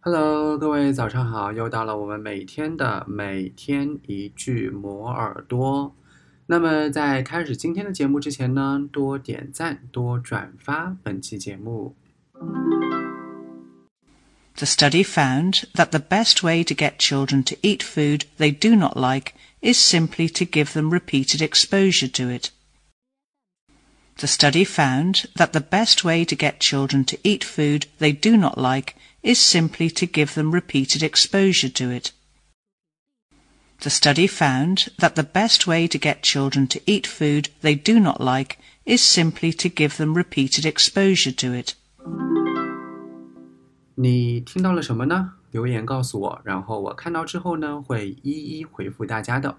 Hello，各位早上好！又到了我们每天的每天一句磨耳朵。那么在开始今天的节目之前呢，多点赞，多转发本期节目。The study found that the best way to get children to eat food they do not like is simply to give them repeated exposure to it. The study found that the best way to get children to eat food they do not like is simply to give them repeated exposure to it. The study found that the best way to get children to eat food they do not like is simply to give them repeated exposure to it. 你听到了什么呢？留言告诉我，然后我看到之后呢，会一一回复大家的。